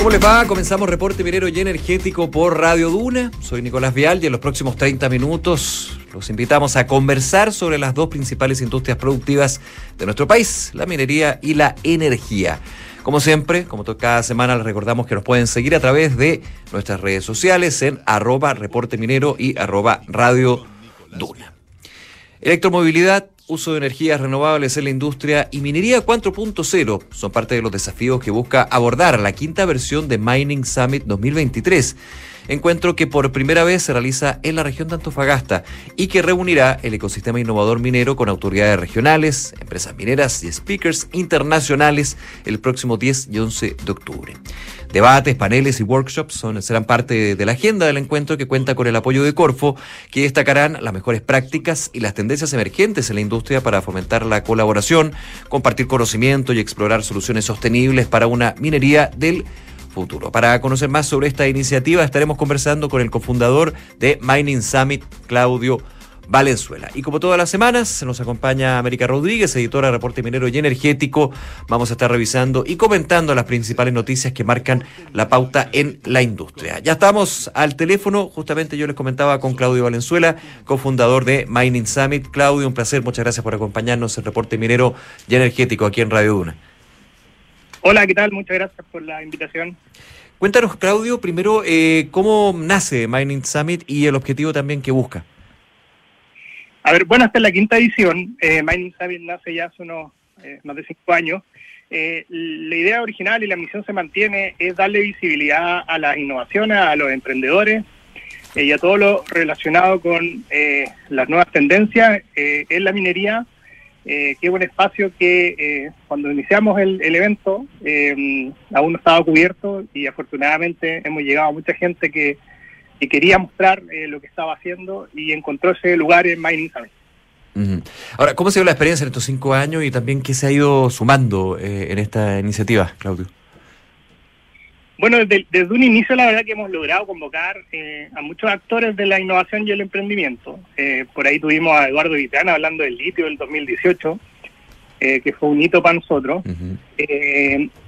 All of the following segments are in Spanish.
¿Cómo les va? Comenzamos Reporte Minero y Energético por Radio Duna. Soy Nicolás Vial y en los próximos 30 minutos los invitamos a conversar sobre las dos principales industrias productivas de nuestro país, la minería y la energía. Como siempre, como cada semana, les recordamos que nos pueden seguir a través de nuestras redes sociales en arroba reporte minero y arroba radio duna. Electromovilidad, uso de energías renovables en la industria y minería 4.0 son parte de los desafíos que busca abordar la quinta versión de Mining Summit 2023 encuentro que por primera vez se realiza en la región de Antofagasta y que reunirá el ecosistema innovador minero con autoridades regionales, empresas mineras y speakers internacionales el próximo 10 y 11 de octubre. Debates, paneles y workshops serán parte de la agenda del encuentro que cuenta con el apoyo de Corfo, que destacarán las mejores prácticas y las tendencias emergentes en la industria para fomentar la colaboración, compartir conocimiento y explorar soluciones sostenibles para una minería del futuro. Para conocer más sobre esta iniciativa estaremos conversando con el cofundador de Mining Summit, Claudio Valenzuela. Y como todas las semanas, nos acompaña América Rodríguez, editora de Reporte Minero y Energético. Vamos a estar revisando y comentando las principales noticias que marcan la pauta en la industria. Ya estamos al teléfono, justamente yo les comentaba con Claudio Valenzuela, cofundador de Mining Summit. Claudio, un placer, muchas gracias por acompañarnos en Reporte Minero y Energético aquí en Radio Duna. Hola, ¿qué tal? Muchas gracias por la invitación. Cuéntanos, Claudio, primero, eh, ¿cómo nace Mining Summit y el objetivo también que busca? A ver, bueno, esta es la quinta edición. Eh, Mining Summit nace ya hace unos eh, más de cinco años. la idea original y la misión se mantiene es darle visibilidad a las innovaciones, a los emprendedores y a todo lo relacionado con las nuevas tendencias en la minería eh, que es un espacio que eh, cuando iniciamos el, evento eh, aún no estaba cubierto y afortunadamente hemos llegado a mucha gente que, quería mostrar lo que estaba haciendo y encontró ese lugar en Mining Summit. Ahora, ¿cómo ha sido la experiencia en estos cinco años y también qué se ha ido sumando en esta iniciativa, Claudio? Bueno, desde, un inicio la verdad que hemos logrado convocar eh, a muchos actores de la innovación y el emprendimiento. Eh, por ahí tuvimos a Eduardo Vitana hablando del litio del 2018, eh, que fue un hito para nosotros.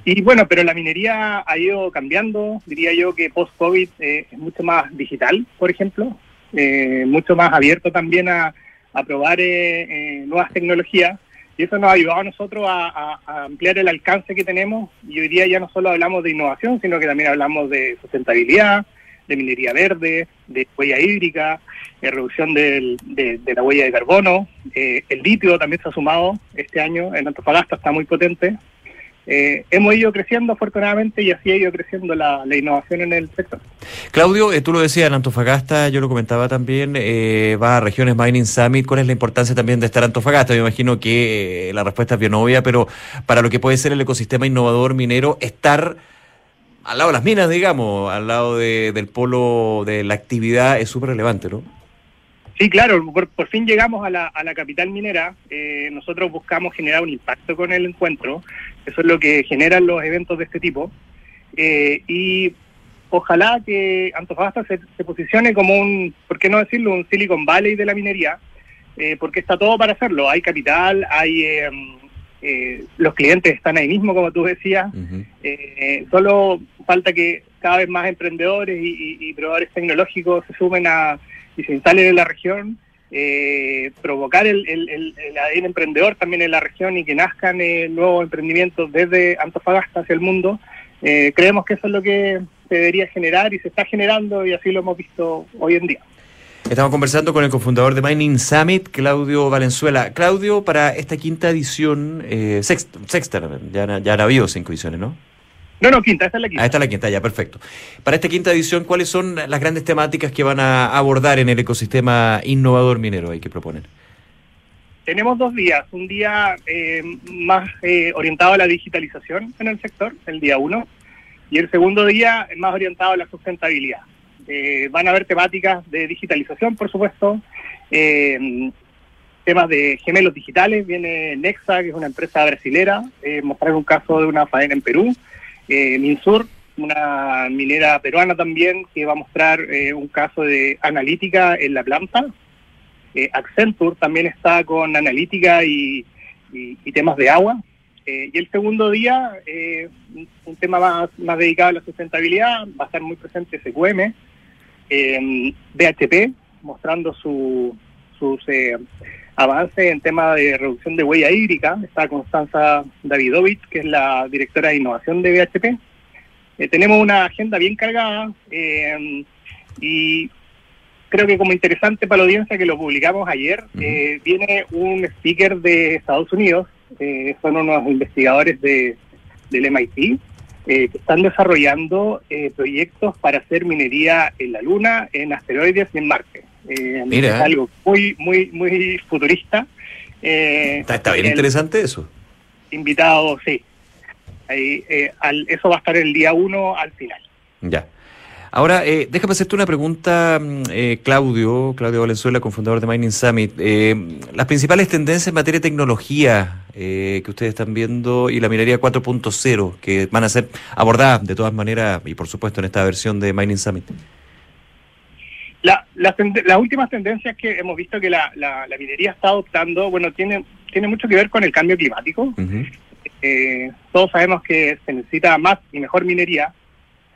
y bueno, pero la minería ha ido cambiando. Diría yo que post-COVID es mucho más digital, por ejemplo, mucho más abierto también a, a probar nuevas tecnologías. Y eso nos ha ayudado a nosotros a, ampliar el alcance que tenemos y hoy día ya no solo hablamos de innovación, sino que también hablamos de sustentabilidad, de minería verde, de huella hídrica, de reducción de, la huella de carbono. Eh, el litio también se ha sumado este año en Antofagasta, está muy potente. Eh, hemos ido creciendo afortunadamente y así ha ido creciendo la, innovación en el sector. Claudio, eh, tú lo decías en Antofagasta, yo lo comentaba también, eh, va a Regiones Mining Summit, ¿cuál es la importancia también de estar Antofagasta? Yo imagino que la respuesta es bien obvia, pero para lo que puede ser el ecosistema innovador minero, estar al lado de las minas, digamos, al lado del polo de la actividad es súper relevante, ¿no? Sí, claro, por, fin llegamos a la, a la capital minera. Eh, nosotros buscamos generar un impacto con el encuentro. Eso es lo que generan los eventos de este tipo. Eh, y ojalá que Antofagasta se, posicione como un, ¿por qué no decirlo?, un Silicon Valley de la minería, eh, porque está todo para hacerlo. Hay capital, hay los clientes están ahí mismo, como tú decías. solo falta que cada vez más emprendedores y, y probadores tecnológicos se sumen a y se instalen en la región, eh, provocar el, el, emprendedor también en la región y que nazcan eh, nuevos emprendimientos desde Antofagasta hacia el mundo. Eh, creemos que eso es lo que se debería generar y se está generando y así lo hemos visto hoy en día. Estamos conversando con el cofundador de Mining Summit, Claudio Valenzuela. Claudio, para esta quinta edición, sexta, sexta ya, ya han habido cinco ediciones, ¿no? No, no, quinta, esta es la quinta. Ah, esta es la quinta, ya, perfecto. Para esta quinta edición, ¿cuáles son las grandes temáticas que van a abordar en el ecosistema innovador minero ahí que proponen? Tenemos dos días. Un día eh, más eh, orientado a la digitalización en el sector, el día uno, y el segundo día más orientado a la sustentabilidad. Eh, van a haber temáticas de digitalización, por supuesto, temas de gemelos digitales. Viene Nexa, que es una empresa brasilera, mostrar un caso de una faena en Perú eh, Minsur, una minera peruana también, que va a mostrar eh, un caso de analítica en la planta. Eh, Accenture también está con analítica y, temas de agua. Eh, y el segundo día, eh, un tema más, más dedicado a la sustentabilidad, va a estar muy presente SQM, eh, BHP, mostrando su, sus eh, avances en tema de reducción de huella hídrica. Está Constanza Davidovich, que es la directora de innovación de BHP. Eh, tenemos una agenda bien cargada eh, y creo que como interesante para la audiencia que lo publicamos ayer, eh, viene un speaker de Estados Unidos, eh, son unos investigadores de, del MIT, eh, que están desarrollando eh, proyectos para hacer minería en la Luna, en asteroides y en Marte. Eh, Mira. Es algo muy, muy, muy futurista. Eh, Está, está bien el interesante eso. Invitado, sí. Ahí, eh, al- eso va a estar el día 1 al final. Ya. Ahora, eh, déjame hacerte una pregunta, mm, eh, Claudio, Claudio Valenzuela, cofundador de Mining Summit. Eh, las principales tendencias en materia de tecnología eh, que ustedes están viendo y la minería 4.0 que van a ser abordadas de todas maneras y por supuesto en esta versión de Mining Summit. La, las tende- las últimas tendencias que hemos visto que la, la, la minería está adoptando, bueno, tiene, tiene mucho que ver con el cambio climático. Eh, todos sabemos que se necesita más y mejor minería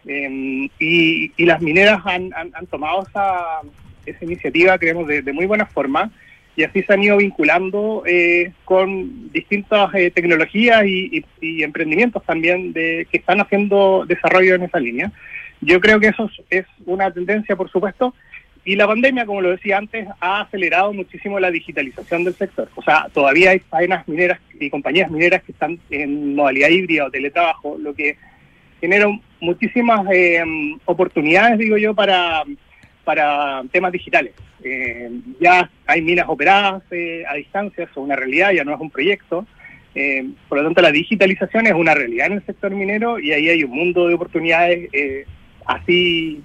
eh, y, las mineras han, tomado esa, esa iniciativa, creemos, de, muy buena forma y así se han ido vinculando eh, con distintas eh, tecnologías y, emprendimientos también de, que están haciendo desarrollo en esa línea. Yo creo que eso es, es una tendencia, por supuesto, y la pandemia, como lo decía antes, ha acelerado muchísimo la digitalización del sector. O sea, todavía hay faenas mineras y compañías mineras que están en modalidad híbrida o teletrabajo, lo que genera muchísimas eh, oportunidades, digo yo, para, para temas digitales. Eh, ya hay minas operadas eh, a distancia, eso es una realidad, ya no es un proyecto. Eh, por lo tanto, la digitalización es una realidad en el sector minero y ahí hay un mundo de oportunidades, eh, así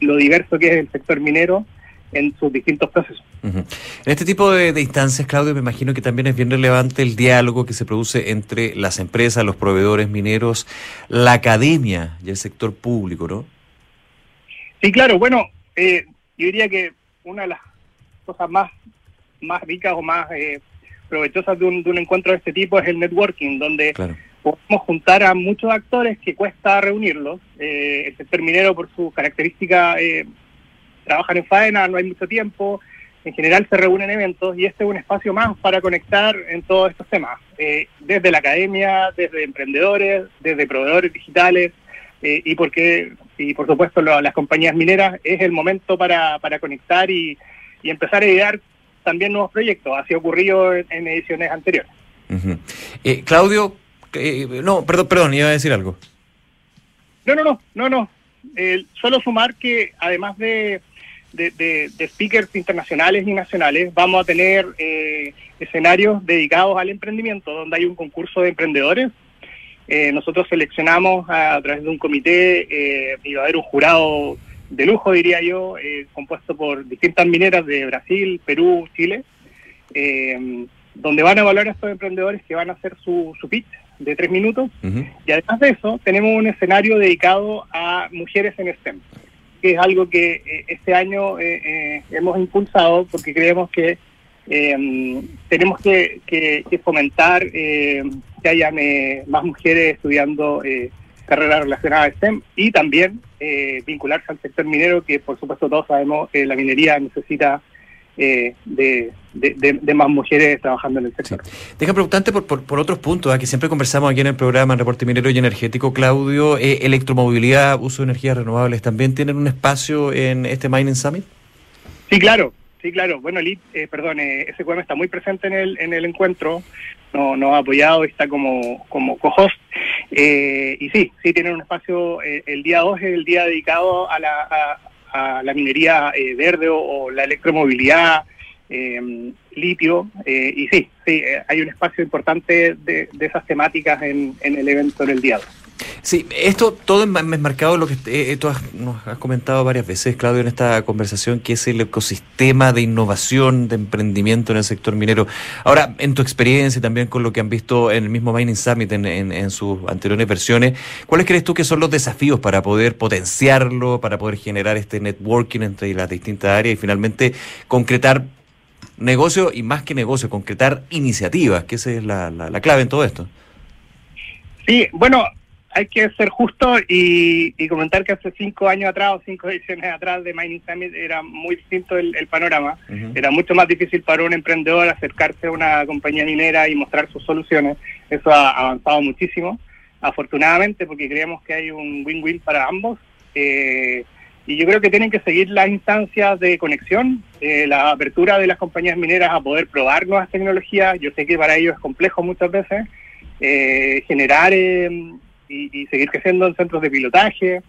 lo diverso que es el sector minero en sus distintos procesos. En este tipo de, de instancias, Claudio, me imagino que también es bien relevante el diálogo que se produce entre las empresas, los proveedores mineros, la academia y el sector público, ¿no? Sí, claro, bueno, eh, yo diría que una de las cosas más, más ricas o más eh, provechosas de un, de un encuentro de este tipo es el networking, donde Claro. podemos juntar a muchos actores que cuesta reunirlos. Eh, el sector minero, por su característica, eh, trabajan en faena, no hay mucho tiempo, en general se reúnen eventos y este es un espacio más para conectar en todos estos temas, eh, desde la academia, desde emprendedores, desde proveedores digitales eh, y porque y por supuesto lo- las compañías mineras es el momento para, para conectar y, y empezar a idear también nuevos proyectos. Así ha ocurrido en, en ediciones anteriores. Eh, Claudio, eh, no, perdón, perdón, iba a decir algo. No, no, no, no, no. Eh, solo sumar que además de, de, de- de speakers internacionales y nacionales, vamos a tener eh, escenarios dedicados al emprendimiento, donde hay un concurso de emprendedores. Eh, nosotros seleccionamos a, a través de un comité eh, y va a haber un jurado de lujo, diría yo, eh, compuesto por distintas mineras de Brasil, Perú, Chile, eh, donde van a evaluar a estos emprendedores que van a hacer su, su pitch de tres minutos. Y además de eso, tenemos un escenario dedicado a mujeres en STEM, que es algo que eh, este año eh, eh, hemos impulsado porque creemos que tenemos que, que- que fomentar que hayan eh, más mujeres estudiando carreras relacionadas a STEM y también vincularse al sector minero, que por supuesto todos sabemos que la minería necesita eh, de, de- de- de más mujeres trabajando en el sector. Deja preguntarte por, por, por otros puntos, ¿ah? que siempre conversamos aquí en el programa, en Reporte Minero y Energético, Claudio. Eh, electromovilidad, uso de energías renovables, ¿también tienen un espacio en este Mining Summit? Sí, claro, sí, claro. Bueno, el, eh, perdón, eh, SQM está muy presente en el, en el encuentro, no- nos ha apoyado y está como, como co-host. Eh, y sí, sí, tienen un espacio, eh, el día 2 es el día dedicado a la, a, a la minería eh, verde o, o la electromovilidad, eh, litio, eh, y sí, sí, eh, hay un espacio importante de, de esas temáticas en, en el evento del día 2. Sí, esto todo enmarcado en lo que eh, tú has- nos has comentado varias veces, Claudio, en esta conversación, que es el ecosistema de innovación, de emprendimiento en el sector minero. Ahora, en tu experiencia y también con lo que han visto en el mismo Mining Summit en, en- en sus anteriores versiones, ¿cuáles crees tú que son los desafíos para poder potenciarlo, para poder generar este networking entre las distintas áreas y finalmente concretar negocio y más que negocio, concretar iniciativas, que esa es la, la- la clave en todo esto? Sí, bueno, hay que ser justo y, comentar que hace cinco años atrás o cinco ediciones atrás de Mining Summit era muy distinto el, panorama. Era mucho más difícil para un emprendedor acercarse a una compañía minera y mostrar sus soluciones. Eso ha avanzado muchísimo, afortunadamente, porque creemos que hay un win-win para ambos. Eh, y yo creo que tienen que seguir las instancias de conexión, eh, la apertura de las compañías mineras a poder probar nuevas tecnologías. Yo sé que para ellos es complejo muchas veces. Eh, generar eh, y, seguir creciendo en centros de pilotaje.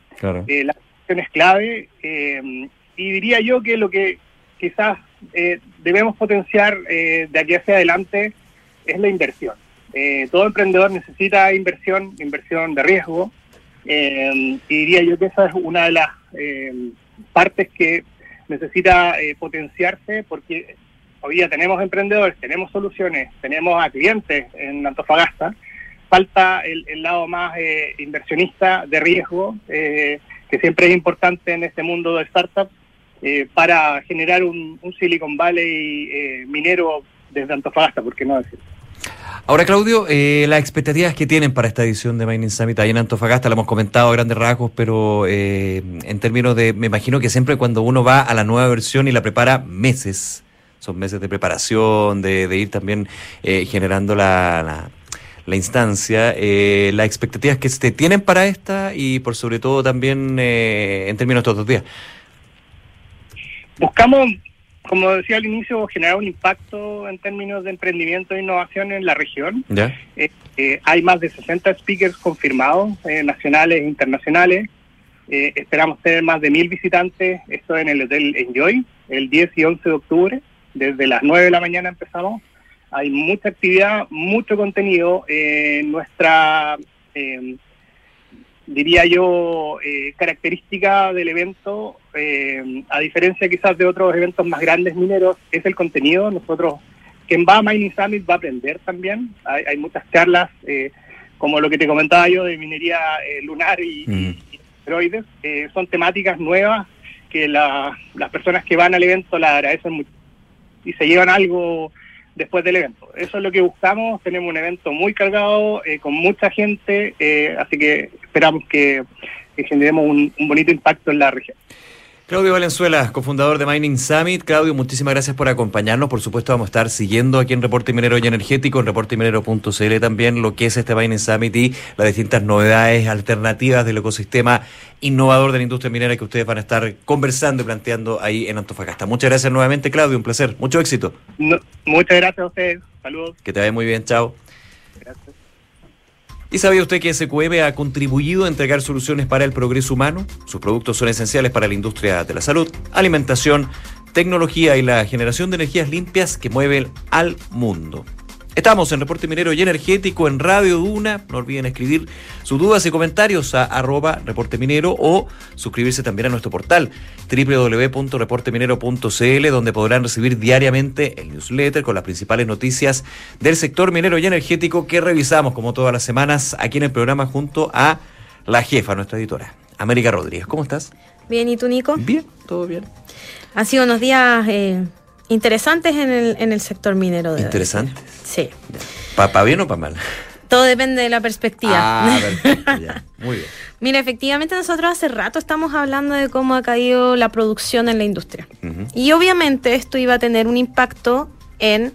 Eh, la acción es clave. Eh, y diría yo que lo que quizás eh, debemos potenciar de aquí hacia adelante es la inversión. todo emprendedor necesita inversión, inversión de riesgo. Y diría yo que esa es una de las partes que necesita potenciarse porque hoy día tenemos emprendedores, tenemos soluciones, tenemos a clientes en Antofagasta falta el, lado más eh, inversionista de riesgo, eh, que siempre es importante en este mundo de startups, eh, para generar un, Silicon Valley minero desde Antofagasta, ¿por qué no decirlo? Ahora, Claudio, las expectativas que tienen para esta edición de Mining Summit ahí en Antofagasta, lo hemos comentado a grandes rasgos, pero en términos de, me imagino que siempre cuando uno va a la nueva versión y la prepara meses, son meses de preparación, de, ir también generando la la instancia, eh, las expectativas que se tienen para esta y por sobre todo también eh, en términos de estos días. Buscamos, como decía al inicio, generar un impacto en términos de emprendimiento e innovación en la región. ¿Ya? Eh, hay más de 60 speakers confirmados, nacionales e internacionales. esperamos tener más de mil visitantes, esto en el Hotel Enjoy, el 10 y 11 de octubre. Desde las 9 de la mañana empezamos hay mucha actividad, mucho contenido. Eh, nuestra, diría yo, eh, característica del evento, em, a diferencia quizás de otros eventos más grandes mineros, es el contenido. Nosotros, quien va a Mining Summit va a aprender también. Hay, muchas charlas, eh, como lo que te comentaba yo de minería lunar y, mm. asteroides. son temáticas nuevas que las personas que van al evento la agradecen mucho y se llevan algo después del evento. Eso es lo que buscamos. Tenemos un evento muy cargado, eh, con mucha gente, eh, así que esperamos que, generemos un, bonito impacto en la región. Claudio Valenzuela, cofundador de Mining Summit. Claudio, muchísimas gracias por acompañarnos. Por supuesto, vamos a estar siguiendo aquí en Reporte Minero y Energético, en reporteminero.cl también, lo que es este Mining Summit y las distintas novedades alternativas del ecosistema innovador de la industria minera que ustedes van a estar conversando y planteando ahí en Antofagasta. Muchas gracias nuevamente, Claudio. Un placer. Mucho éxito. muchas gracias a ustedes. Saludos. Que te vaya muy bien. Chao. ¿Y sabía usted que SQM ha contribuido a entregar soluciones para el progreso humano? Sus productos son esenciales para la industria de la salud, alimentación, tecnología y la generación de energías limpias que mueven al mundo. Estamos en Reporte Minero y Energético en Radio Duna. No olviden escribir sus dudas y comentarios a arroba Reporte Minero o suscribirse también a nuestro portal www.reporteminero.cl donde podrán recibir diariamente el newsletter con las principales noticias del sector minero y energético que revisamos como todas las semanas aquí en el programa junto a la jefa, nuestra editora, América Rodríguez. ¿Cómo estás? Bien, ¿y tú, Nico? Bien, todo bien. Han sido unos días... Eh interesantes en el, en el sector minero. De ¿Interesantes? Sí. ¿Para bien o para mal? Todo depende de la perspectiva. Ah, perfecto, Muy bien. Mira, efectivamente nosotros hace rato estamos hablando de cómo ha caído la producción en la industria. Y obviamente esto iba a tener un impacto en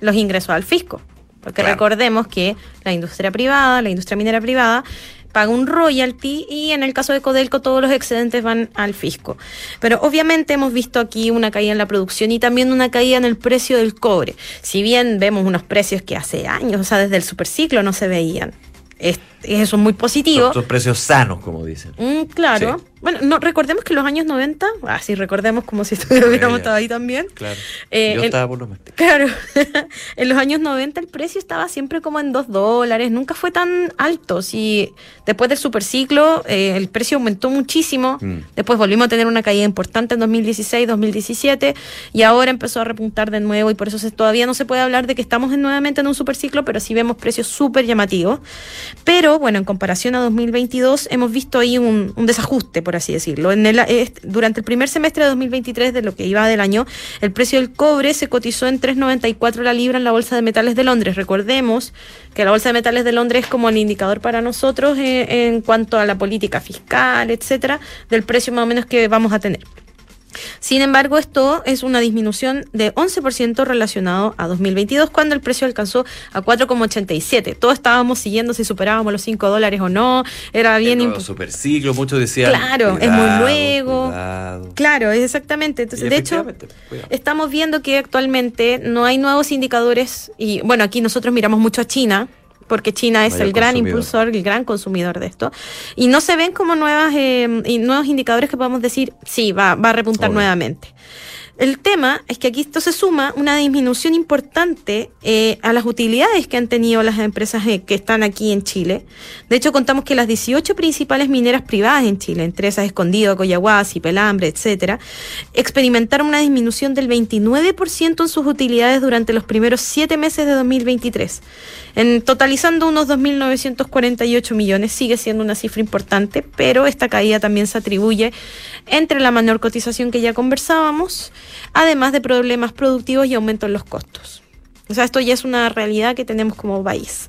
los ingresos al fisco. Porque recordemos que la industria privada, la industria minera privada, paga un royalty y en el caso de Codelco todos los excedentes van al fisco. Pero obviamente hemos visto aquí una caída en la producción y también una caída en el precio del cobre. Si bien vemos unos precios que hace años, o sea, desde el superciclo no se veían. Es, eso es muy positivo. Son, precios sanos, como dicen. Mm, claro. Bueno, no, recordemos que en los años 90, ah, sí, recordemos como si estuviéramos estado ahí también. Claro. Eh, Yo estaba por lo menos. Claro. en los años 90 el precio estaba siempre como en 2 dólares, nunca fue tan alto. Si después del superciclo eh, el precio aumentó muchísimo, mm. después volvimos a tener una caída importante en 2016, 2017 y ahora empezó a repuntar de nuevo y por eso todavía no se puede hablar de que estamos nuevamente en un superciclo, pero sí vemos precios súper llamativos. Pero bueno, en comparación a 2022 hemos visto ahí un, un desajuste por así decirlo. En el, durante el primer semestre de 2023, de lo que iba del año, el precio del cobre se cotizó en 3,94 la libra en la Bolsa de Metales de Londres. Recordemos que la Bolsa de Metales de Londres es como el indicador para nosotros eh, en cuanto a la política fiscal, etcétera, del precio más o menos que vamos a tener. Sin embargo, esto es una disminución de 11% relacionado a 2022, cuando el precio alcanzó a 4,87. Todos estábamos siguiendo si superábamos los 5 dólares o no. Era bien. El superciclo, muchos decían. Claro, es muy luego. Claro, exactamente. Entonces, de hecho, estamos viendo que actualmente no hay nuevos indicadores. Y bueno, aquí nosotros miramos mucho a China porque China es el gran impulsor, el gran consumidor de esto. Y no se ven como nuevas, eh, nuevos indicadores que podamos decir, sí, va, va a repuntar nuevamente. El tema es que aquí esto se suma una disminución importante eh, a las utilidades que han tenido las empresas eh, que están aquí en Chile. De hecho, contamos que las 18 principales mineras privadas en Chile, entre esas Escondido, Coyahuasi, Pelambre, etcétera, experimentaron una disminución del 29% en sus utilidades durante los primeros siete meses de 2023. En, totalizando unos 2.948 millones, sigue siendo una cifra importante, pero esta caída también se atribuye entre la menor cotización que ya conversábamos, además de problemas productivos y aumento en los costos. O sea, esto ya es una realidad que tenemos como país.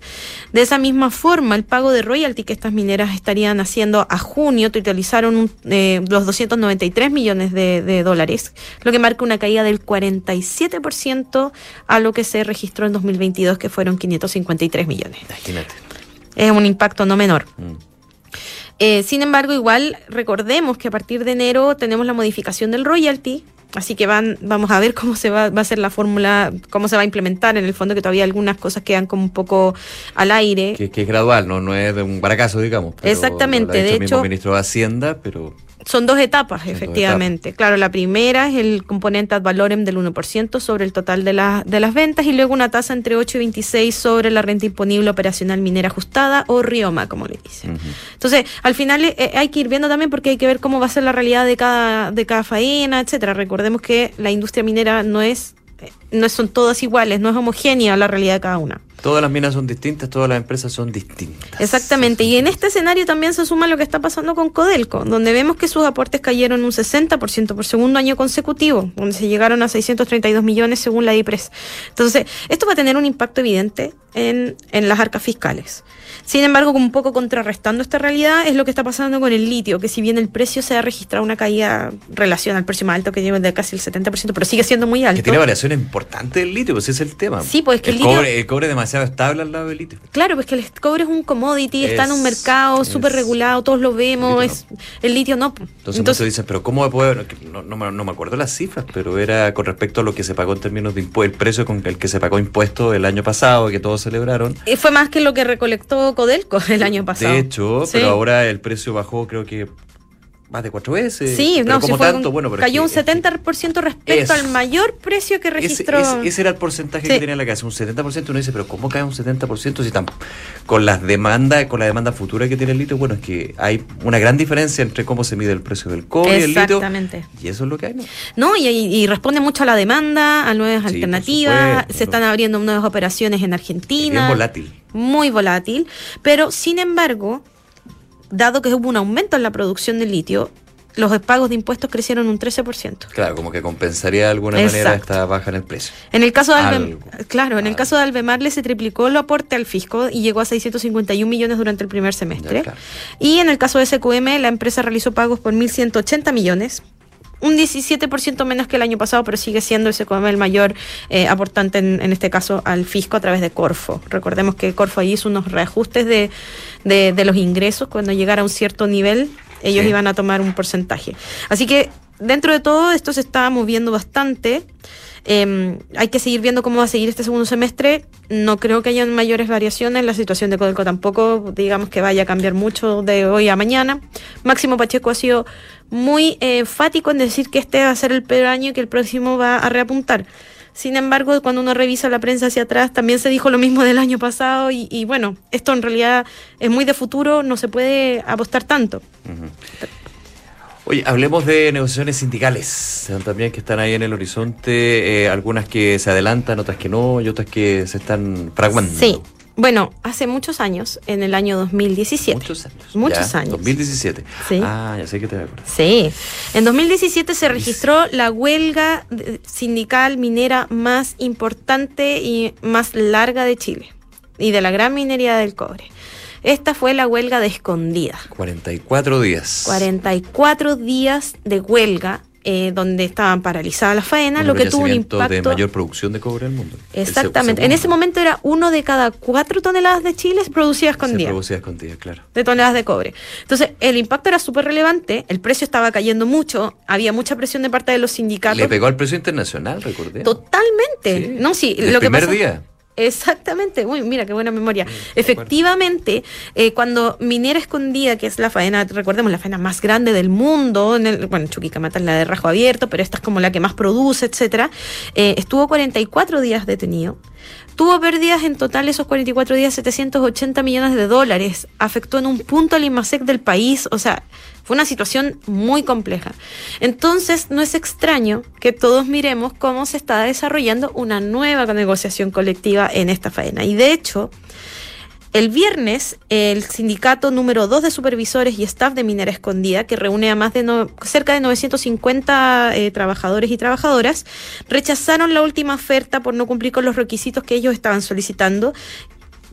De esa misma forma, el pago de royalty que estas mineras estarían haciendo a junio totalizaron eh, los 293 millones de, dólares, lo que marca una caída del 47% a lo que se registró en 2022, que fueron 553 millones. Imagínate. Es un impacto no menor. Mm. Eh, sin embargo, igual recordemos que a partir de enero tenemos la modificación del royalty, Así que van, vamos a ver cómo se va, va a ser la fórmula, cómo se va a implementar. En el fondo que todavía algunas cosas quedan como un poco al aire. Que, es gradual, no, no es de un baracazo, digamos. Exactamente, de hecho. Mismo ministro de Hacienda, pero son dos etapas, efectivamente. Claro, la primera es el componente ad valorem del 1% sobre el total de, de las ventas y luego una tasa entre 8 y 26 sobre la renta imponible operacional minera ajustada o RIOMA, como le dicen. Entonces, al final eh, eh, hay que ir viendo también porque hay que ver cómo va a ser la realidad de cada, de cada faena, etcétera. Recordemos que la industria minera no es, eh, no son todas iguales, no es homogénea la realidad de cada una. Todas las minas son distintas, todas las empresas son distintas. Exactamente, y en este escenario también se suma lo que está pasando con Codelco, donde vemos que sus aportes cayeron un 60% por segundo año consecutivo, donde se llegaron a 632 millones según la DIPRES. Entonces, esto va a tener un impacto evidente en, en las arcas fiscales. Sin embargo, un poco contrarrestando esta realidad es lo que está pasando con el litio, que si bien el precio se ha registrado una caída relación al precio más alto que lleva de casi el 70%, pero sigue siendo muy alto. Que tiene variaciones importantes el litio, pues ese es el tema. Sí, pues que el, Cobre, el cobre es demasiado estable al lado del litio. Claro, pues que el cobre es un commodity, está en un mercado súper regulado, todos lo vemos, el litio, es, el litio no. Entonces, Entonces dices, pero ¿cómo puede no, no, no, me acuerdo las cifras, pero era con respecto a lo que se pagó en términos de impuesto, el precio con el que se pagó impuesto el año pasado, que todos celebraron. Y fue más que lo que recolectó Codelco el año pasado. De hecho, pero ahora el precio bajó, creo que más de cuatro veces. Sí, no, como tanto, bueno, cayó un 70% respecto al mayor precio que registró. Ese, era el porcentaje que tenía la casa, un 70%. Uno dice, pero ¿cómo cae un 70% si tan, con las demandas, con la demanda futura que tiene el litio? Bueno, es que hay una gran diferencia entre cómo se mide el precio del cobre y el litio. Exactamente. Y eso es lo que hay, ¿no? No, y, responde mucho a la demanda, a nuevas alternativas. se están abriendo nuevas operaciones en Argentina. Es volátil. Muy volátil. Pero, sin embargo, dado que hubo un aumento en la producción de litio, los pagos de impuestos crecieron un 13%. Claro, como que compensaría de alguna manera esta baja en el precio. En el caso de Albemarle, claro, en el caso de Albemarle se triplicó el aporte al fisco y llegó a 651 millones durante el primer semestre. Y en el caso de SQM, la empresa realizó pagos por 1.180 millones, un 17% menos que el año pasado, pero sigue siendo ese el mayor eh, aportante en, este caso al fisco a través de Corfo. Recordemos que Corfo hizo unos reajustes de, de, los ingresos cuando llegara a un cierto nivel, ellos iban a tomar un porcentaje. Así que dentro de todo esto se está moviendo bastante. Em, hay que seguir viendo cómo va a seguir este segundo semestre. No creo que haya mayores variaciones. La situación de Codelco tampoco, digamos que vaya a cambiar mucho de hoy a mañana. Máximo Pacheco ha sido muy eh, enfático en decir que este va a ser el peor año y que el próximo va a reapuntar. Sin embargo, cuando uno revisa la prensa hacia atrás, también se dijo lo mismo del año pasado y, bueno, esto en realidad es muy de futuro, no se puede apostar tanto. Oye, hablemos de negociaciones sindicales, también que están ahí en el horizonte, eh, algunas que se adelantan, otras que no, y otras que se están fraguando. Sí, Bueno, hace muchos años, en el año 2017. Muchos años. Muchos Ya, años. 2017. Sí. Ah, ya sé que te voy a acordar. Sí, en 2017 se registró la huelga de- sindical minera más importante y más larga de Chile y de la gran minería del cobre. Esta fue la huelga de escondida. 44 días. 44 días de huelga eh, donde estaban paralizadas las faenas, Un lo que tuvo un impacto... de mayor producción de cobre del mundo. Exactamente. En ese momento era uno de cada cuatro toneladas de Chile producidas con día producía escondida, claro. de toneladas de cobre. Entonces, el impacto era súper relevante, el precio estaba cayendo mucho, había mucha presión de parte de los sindicatos. Le pegó al precio internacional, recordé. Totalmente. Sí. No, sí, El lo que primer pasa- día. Exactamente, Uy, mira qué buena memoria. acuerdo. Efectivamente, eh, cuando Minera Escondida, que es la faena, recordemos, la faena más grande del mundo, en el, bueno, Chuquicamata es la de rajo abierto, pero esta es como la que más produce, etcétera, eh, estuvo 44 días detenido. Tuvo pérdidas en total esos 44 días 780 millones de dólares. Afectó en un punto al IMASEC del país. O sea, fue una situación muy compleja. Entonces, no es extraño que todos miremos cómo se está desarrollando una nueva negociación colectiva en esta faena. Y de hecho, el viernes, el sindicato número 2 de supervisores y staff de Minera Escondida, que reúne a más de cerca de 950 eh, trabajadores y trabajadoras, rechazaron la última oferta por no cumplir con los requisitos que ellos estaban solicitando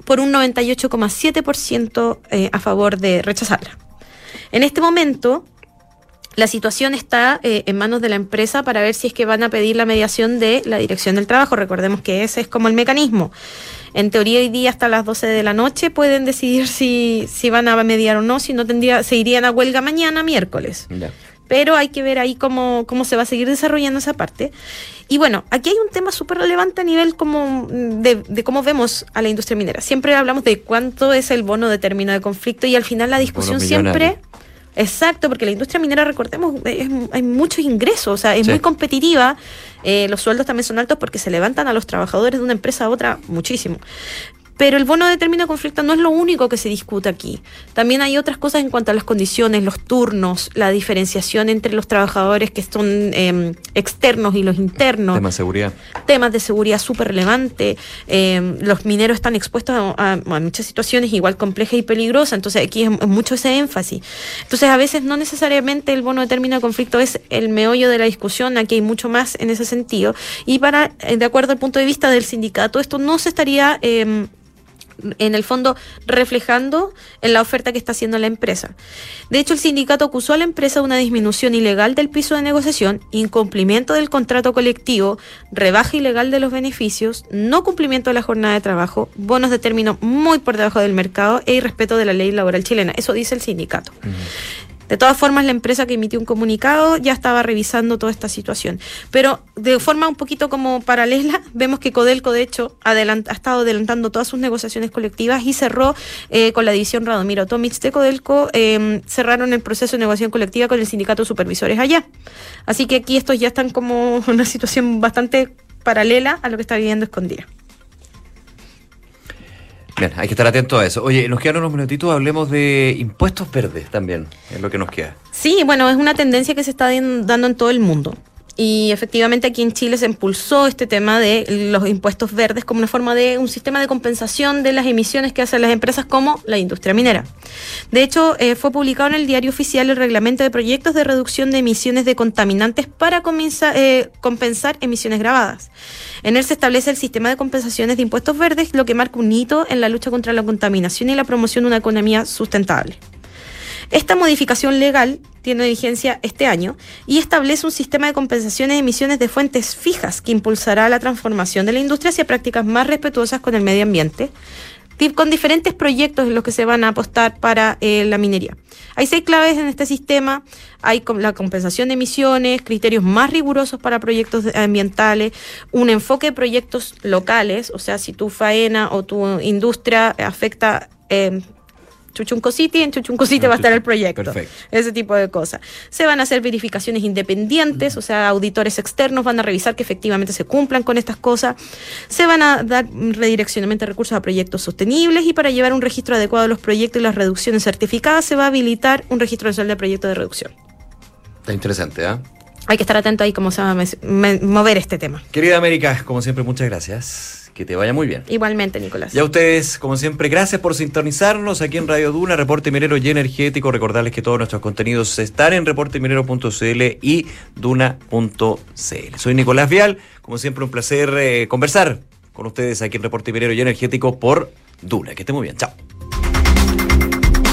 por un 98,7% eh, a favor de rechazarla. En este momento, la situación está eh, en manos de la empresa para ver si es que van a pedir la mediación de la dirección del trabajo. Recordemos que ese es como el mecanismo. En teoría hoy día hasta las 12 de la noche pueden decidir si, si van a mediar o no, si no tendría, se irían a huelga mañana, miércoles. Ya. Pero hay que ver ahí cómo, cómo se va a seguir desarrollando esa parte. Y bueno, aquí hay un tema súper relevante a nivel como de, de cómo vemos a la industria minera. Siempre hablamos de cuánto es el bono de término de conflicto y al final la discusión siempre... Exacto, porque la industria minera, recordemos, es- hay muchos ingresos, o sea, es Sí. muy competitiva. eh, los sueldos también son altos porque se levantan a los trabajadores de una empresa a otra muchísimo. Pero el bono de término de conflicto no es lo único que se discute aquí. También hay otras cosas en cuanto a las condiciones, los turnos, la diferenciación entre los trabajadores que son eh, externos y los internos Tema de seguridad. temas de seguridad súper relevantes. eh, los mineros están expuestos a, a- a muchas situaciones igual complejas y peligrosas, entonces aquí es, es mucho ese énfasis. Entonces a veces no necesariamente el bono de término de conflicto es el meollo de la discusión, aquí hay mucho más en ese sentido. Y para, eh, de acuerdo al punto de vista del sindicato, esto no se estaría... eh, en el fondo reflejando en la oferta que está haciendo la empresa. De hecho, el sindicato acusó a la empresa de una disminución ilegal del piso de negociación, incumplimiento del contrato colectivo, rebaja ilegal de los beneficios, no cumplimiento de la jornada de trabajo, bonos de término muy por debajo del mercado e irrespeto de la ley laboral chilena. Eso dice el sindicato. De todas formas, la empresa que emitió un comunicado ya estaba revisando toda esta situación. Pero de forma un poquito como paralela, vemos que Codelco, de hecho, ha estado adelantando todas sus negociaciones colectivas y cerró eh, con la división Radomiro Tomic de Codelco, eh, cerraron el proceso de negociación colectiva con el sindicato de supervisores allá. Así que aquí estos ya están como una situación bastante paralela a lo que está viviendo Escondida. Bien, hay que estar atento a eso. Oye, nos quedan unos minutitos, hablemos de impuestos verdes también, es lo que nos queda. Sí, bueno, es una tendencia que se está dando en todo el mundo. Y efectivamente aquí en Chile se impulsó este tema de los impuestos verdes como una forma de un sistema de compensación de las emisiones que hacen las empresas como la industria minera. De hecho, eh, fue publicado en el diario oficial el reglamento de proyectos de reducción de emisiones de contaminantes para eh, compensar emisiones grabadas. En él se establece el sistema de compensaciones de impuestos verdes, lo que marca un hito en la lucha contra la contaminación y la promoción de una economía sustentable. Esta modificación legal tiene vigencia este año y establece un sistema de compensaciones de emisiones de fuentes fijas que impulsará la transformación de la industria hacia prácticas más respetuosas con el medio ambiente, con diferentes proyectos en los que se van a apostar para eh, la minería. Hay seis claves en este sistema, hay la compensación de emisiones, criterios más rigurosos para proyectos ambientales, un enfoque de proyectos locales, o sea, si tu faena o tu industria afecta... eh, Chuchunco City, en Chuchunco City Ah, va a estar el proyecto. Perfecto. Ese tipo de cosas. Se van a hacer verificaciones independientes, o sea, auditores externos van a revisar que efectivamente se cumplan con estas cosas. Se van a dar redireccionamiento de recursos a proyectos sostenibles y para llevar un registro adecuado de los proyectos y las reducciones certificadas se va a habilitar un registro nacional de proyectos de reducción. Está interesante, ¿ah? hay que estar atento ahí cómo se va a mover este tema. Querida América, como siempre, muchas gracias. Que te vaya muy bien. Igualmente, Nicolás. Y a ustedes, como siempre, gracias por sintonizarnos aquí en Radio Duna, Reporte Minero y Energético. Recordarles que todos nuestros contenidos están en reporteminero.cl y duna.cl. Soy Nicolás Vial, como siempre, un placer eh, conversar con ustedes aquí en Reporte Minero y Energético por Duna. Que esté muy bien. Chao.